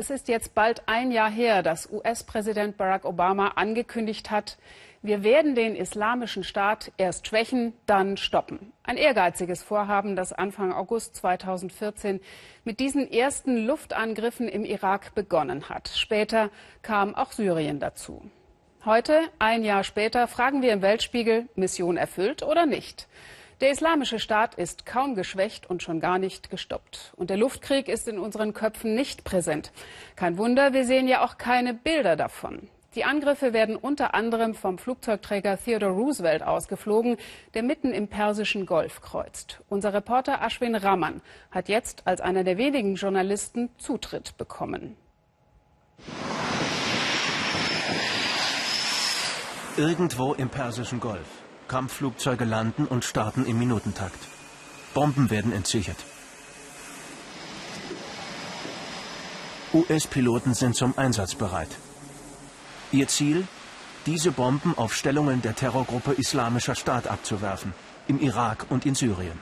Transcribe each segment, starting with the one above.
Es ist jetzt bald ein Jahr her, dass US-Präsident Barack Obama angekündigt hat, wir werden den islamischen Staat erst schwächen, dann stoppen. Ein ehrgeiziges Vorhaben, das Anfang August 2014 mit diesen ersten Luftangriffen im Irak begonnen hat. Später kam auch Syrien dazu. Heute, ein Jahr später, fragen wir im Weltspiegel, Mission erfüllt oder nicht? Der Islamische Staat ist kaum geschwächt und schon gar nicht gestoppt. Und der Luftkrieg ist in unseren Köpfen nicht präsent. Kein Wunder, wir sehen ja auch keine Bilder davon. Die Angriffe werden unter anderem vom Flugzeugträger Theodore Roosevelt ausgeflogen, der mitten im Persischen Golf kreuzt. Unser Reporter Ashwin Raman hat jetzt als einer der wenigen Journalisten Zutritt bekommen. Irgendwo im Persischen Golf. Kampfflugzeuge landen und starten im Minutentakt. Bomben werden entsichert. US-Piloten sind zum Einsatz bereit. Ihr Ziel? Diese Bomben auf Stellungen der Terrorgruppe Islamischer Staat abzuwerfen, im Irak und in Syrien.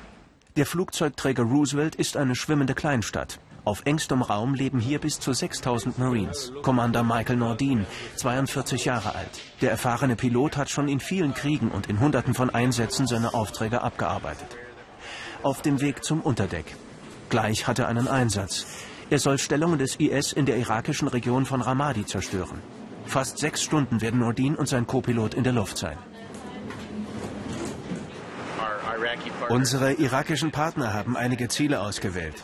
Der Flugzeugträger Roosevelt ist eine schwimmende Kleinstadt. Auf engstem Raum leben hier bis zu 6000 Marines. Commander Michael Nordin, 42 Jahre alt. Der erfahrene Pilot hat schon in vielen Kriegen und in Hunderten von Einsätzen seine Aufträge abgearbeitet. Auf dem Weg zum Unterdeck. Gleich hat er einen Einsatz. Er soll Stellungen des IS in der irakischen Region von Ramadi zerstören. Fast sechs Stunden werden Nordin und sein Co-Pilot in der Luft sein. Unsere irakischen Partner haben einige Ziele ausgewählt.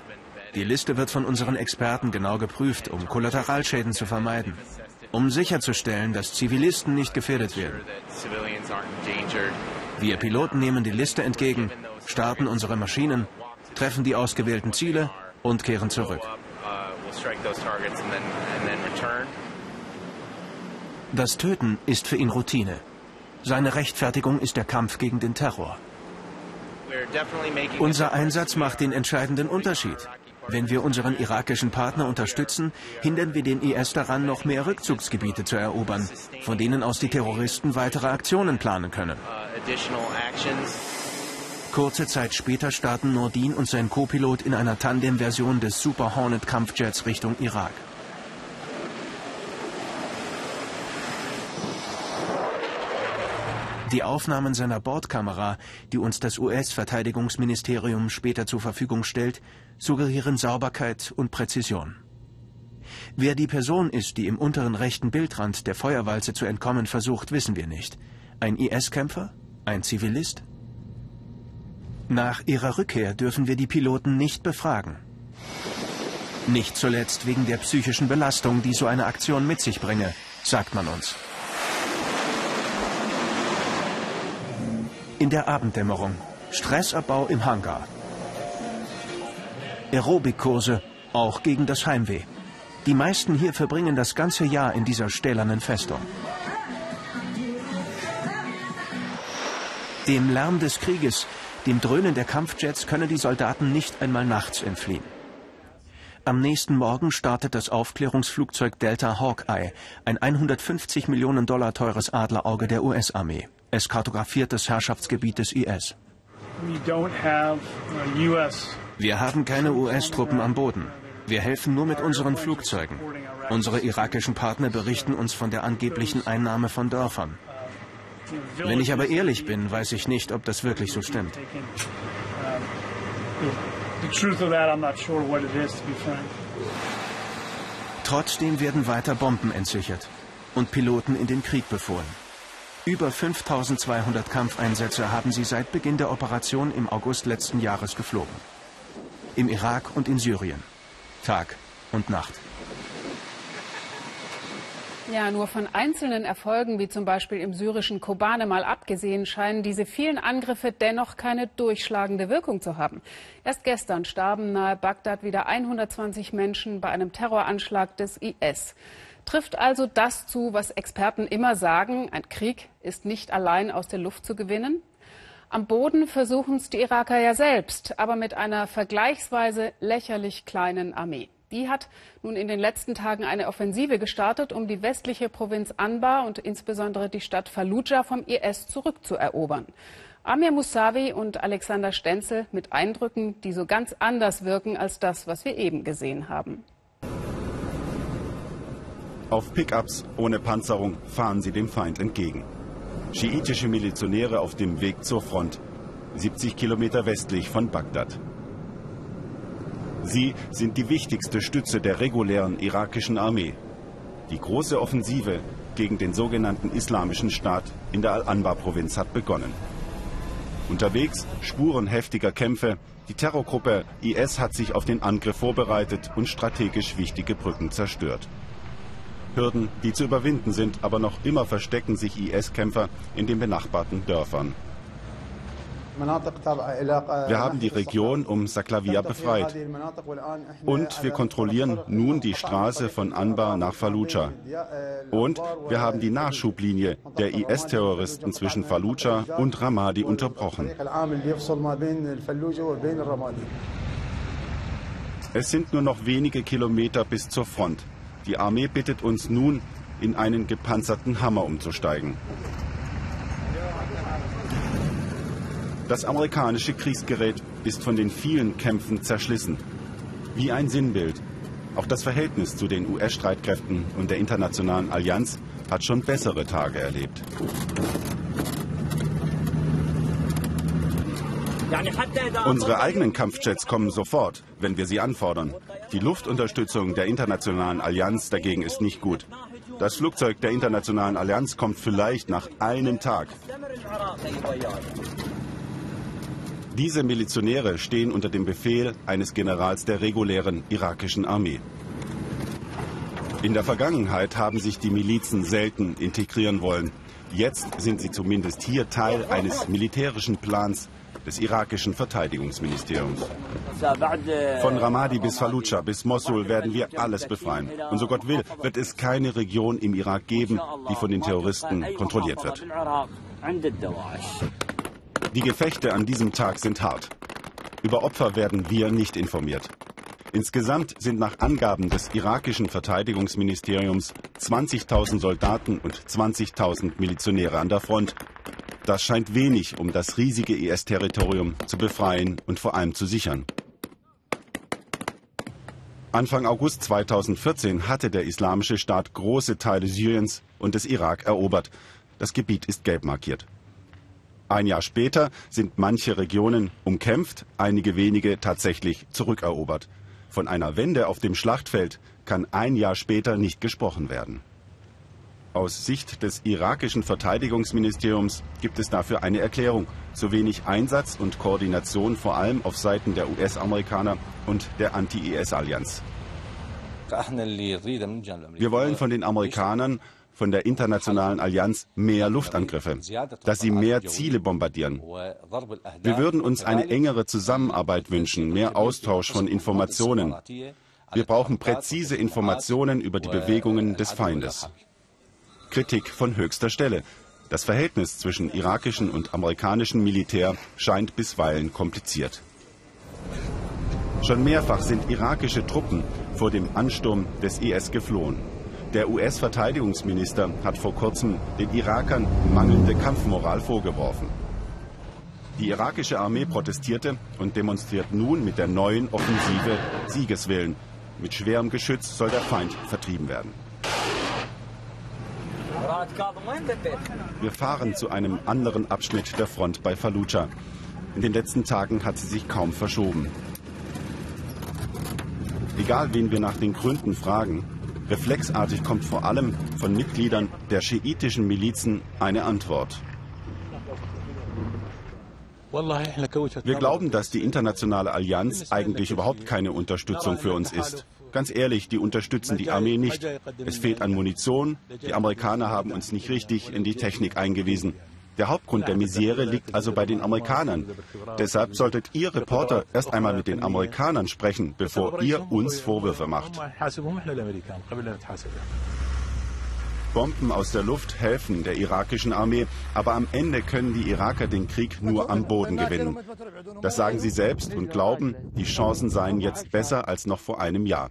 Die Liste wird von unseren Experten genau geprüft, um Kollateralschäden zu vermeiden, um sicherzustellen, dass Zivilisten nicht gefährdet werden. Wir Piloten nehmen die Liste entgegen, starten unsere Maschinen, treffen die ausgewählten Ziele und kehren zurück. Das Töten ist für ihn Routine. Seine Rechtfertigung ist der Kampf gegen den Terror. Unser Einsatz macht den entscheidenden Unterschied. Wenn wir unseren irakischen Partner unterstützen, hindern wir den IS daran, noch mehr Rückzugsgebiete zu erobern, von denen aus die Terroristen weitere Aktionen planen können. Kurze Zeit später starten Nordin und sein Co-Pilot in einer Tandem-Version des Super Hornet Kampfjets Richtung Irak. Die Aufnahmen seiner Bordkamera, die uns das US-Verteidigungsministerium später zur Verfügung stellt, suggerieren Sauberkeit und Präzision. Wer die Person ist, die im unteren rechten Bildrand der Feuerwalze zu entkommen versucht, wissen wir nicht. Ein IS-Kämpfer? Ein Zivilist? Nach ihrer Rückkehr dürfen wir die Piloten nicht befragen. Nicht zuletzt wegen der psychischen Belastung, die so eine Aktion mit sich bringe, sagt man uns. In der Abenddämmerung. Stressabbau im Hangar. Aerobikkurse, auch gegen das Heimweh. Die meisten hier verbringen das ganze Jahr in dieser stählernen Festung. Dem Lärm des Krieges, dem Dröhnen der Kampfjets können die Soldaten nicht einmal nachts entfliehen. Am nächsten Morgen startet das Aufklärungsflugzeug Delta Hawkeye, ein 150 Millionen Dollar teures Adlerauge der US-Armee. Es kartografiert das Herrschaftsgebiet des IS. Wir haben keine US-Truppen am Boden. Wir helfen nur mit unseren Flugzeugen. Unsere irakischen Partner berichten uns von der angeblichen Einnahme von Dörfern. Wenn ich aber ehrlich bin, weiß ich nicht, ob das wirklich so stimmt. Trotzdem werden weiter Bomben entsichert und Piloten in den Krieg befohlen. Über 5200 Kampfeinsätze haben sie seit Beginn der Operation im August letzten Jahres geflogen. Im Irak und in Syrien. Tag und Nacht. Ja, nur von einzelnen Erfolgen, wie zum Beispiel im syrischen Kobane mal abgesehen, scheinen diese vielen Angriffe dennoch keine durchschlagende Wirkung zu haben. Erst gestern starben nahe Bagdad wieder 120 Menschen bei einem Terroranschlag des IS. Trifft also das zu, was Experten immer sagen, ein Krieg ist nicht allein aus der Luft zu gewinnen? Am Boden versuchen es die Iraker ja selbst, aber mit einer vergleichsweise lächerlich kleinen Armee. Die hat nun in den letzten Tagen eine Offensive gestartet, um die westliche Provinz Anbar und insbesondere die Stadt Fallujah vom IS zurückzuerobern. Amir Musavi und Alexander Stenzel mit Eindrücken, die so ganz anders wirken als das, was wir eben gesehen haben. Auf Pickups ohne Panzerung fahren sie dem Feind entgegen. Schiitische Milizionäre auf dem Weg zur Front, 70 Kilometer westlich von Bagdad. Sie sind die wichtigste Stütze der regulären irakischen Armee. Die große Offensive gegen den sogenannten Islamischen Staat in der Al-Anbar-Provinz hat begonnen. Unterwegs Spuren heftiger Kämpfe. Die Terrorgruppe IS hat sich auf den Angriff vorbereitet und strategisch wichtige Brücken zerstört. Hürden, die zu überwinden sind, aber noch immer verstecken sich IS-Kämpfer in den benachbarten Dörfern. Wir haben die Region um Saklavia befreit. Und wir kontrollieren nun die Straße von Anbar nach Fallujah. Und wir haben die Nachschublinie der IS-Terroristen zwischen Fallujah und Ramadi unterbrochen. Es sind nur noch wenige Kilometer bis zur Front. Die Armee bittet uns nun, in einen gepanzerten Hammer umzusteigen. Das amerikanische Kriegsgerät ist von den vielen Kämpfen zerschlissen. Wie ein Sinnbild. Auch das Verhältnis zu den US-Streitkräften und der internationalen Allianz hat schon bessere Tage erlebt. Unsere eigenen Kampfjets kommen sofort, wenn wir sie anfordern. Die Luftunterstützung der internationalen Allianz dagegen ist nicht gut. Das Flugzeug der internationalen Allianz kommt vielleicht nach einem Tag. Diese Milizionäre stehen unter dem Befehl eines Generals der regulären irakischen Armee. In der Vergangenheit haben sich die Milizen selten integrieren wollen. Jetzt sind sie zumindest hier Teil eines militärischen Plans des irakischen Verteidigungsministeriums. Von Ramadi bis Fallujah bis Mosul werden wir alles befreien. Und so Gott will, wird es keine Region im Irak geben, die von den Terroristen kontrolliert wird. Die Gefechte an diesem Tag sind hart. Über Opfer werden wir nicht informiert. Insgesamt sind nach Angaben des irakischen Verteidigungsministeriums 20.000 Soldaten und 20.000 Milizionäre an der Front. Das scheint wenig, um das riesige IS-Territorium zu befreien und vor allem zu sichern. Anfang August 2014 hatte der Islamische Staat große Teile Syriens und des Irak erobert. Das Gebiet ist gelb markiert. Ein Jahr später sind manche Regionen umkämpft, einige wenige tatsächlich zurückerobert. Von einer Wende auf dem Schlachtfeld kann ein Jahr später nicht gesprochen werden. Aus Sicht des irakischen Verteidigungsministeriums gibt es dafür eine Erklärung. Zu wenig Einsatz und Koordination vor allem auf Seiten der US-Amerikaner und der Anti-IS-Allianz. Wir wollen von den Amerikanern von der internationalen Allianz mehr Luftangriffe, dass sie mehr Ziele bombardieren. Wir würden uns eine engere Zusammenarbeit wünschen, mehr Austausch von Informationen. Wir brauchen präzise Informationen über die Bewegungen des Feindes. Kritik von höchster Stelle. Das Verhältnis zwischen irakischem und amerikanischem Militär scheint bisweilen kompliziert. Schon mehrfach sind irakische Truppen vor dem Ansturm des IS geflohen. Der US-Verteidigungsminister hat vor kurzem den Irakern mangelnde Kampfmoral vorgeworfen. Die irakische Armee protestierte und demonstriert nun mit der neuen Offensive Siegeswillen. Mit schwerem Geschütz soll der Feind vertrieben werden. Wir fahren zu einem anderen Abschnitt der Front bei Fallujah. In den letzten Tagen hat sie sich kaum verschoben. Egal, wen wir nach den Gründen fragen, Reflexartig kommt vor allem von Mitgliedern der schiitischen Milizen eine Antwort. Wir glauben, dass die internationale Allianz eigentlich überhaupt keine Unterstützung für uns ist. Ganz ehrlich, die unterstützen die Armee nicht. Es fehlt an Munition. Die Amerikaner haben uns nicht richtig in die Technik eingewiesen. Der Hauptgrund der Misere liegt also bei den Amerikanern. Deshalb solltet ihr Reporter erst einmal mit den Amerikanern sprechen, bevor ihr uns Vorwürfe macht. Bomben aus der Luft helfen der irakischen Armee, aber am Ende können die Iraker den Krieg nur am Boden gewinnen. Das sagen sie selbst und glauben, die Chancen seien jetzt besser als noch vor einem Jahr.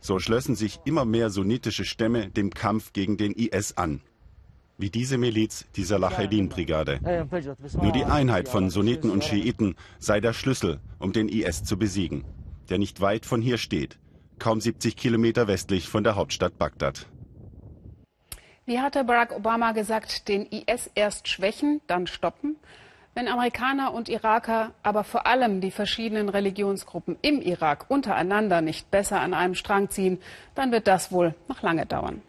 So schlössen sich immer mehr sunnitische Stämme dem Kampf gegen den IS an wie diese Miliz, die Salahedin-Brigade. Nur die Einheit von Sunniten und Schiiten sei der Schlüssel, um den IS zu besiegen, der nicht weit von hier steht, kaum 70 Kilometer westlich von der Hauptstadt Bagdad. Wie hatte Barack Obama gesagt, den IS erst schwächen, dann stoppen? Wenn Amerikaner und Iraker, aber vor allem die verschiedenen Religionsgruppen im Irak untereinander nicht besser an einem Strang ziehen, dann wird das wohl noch lange dauern.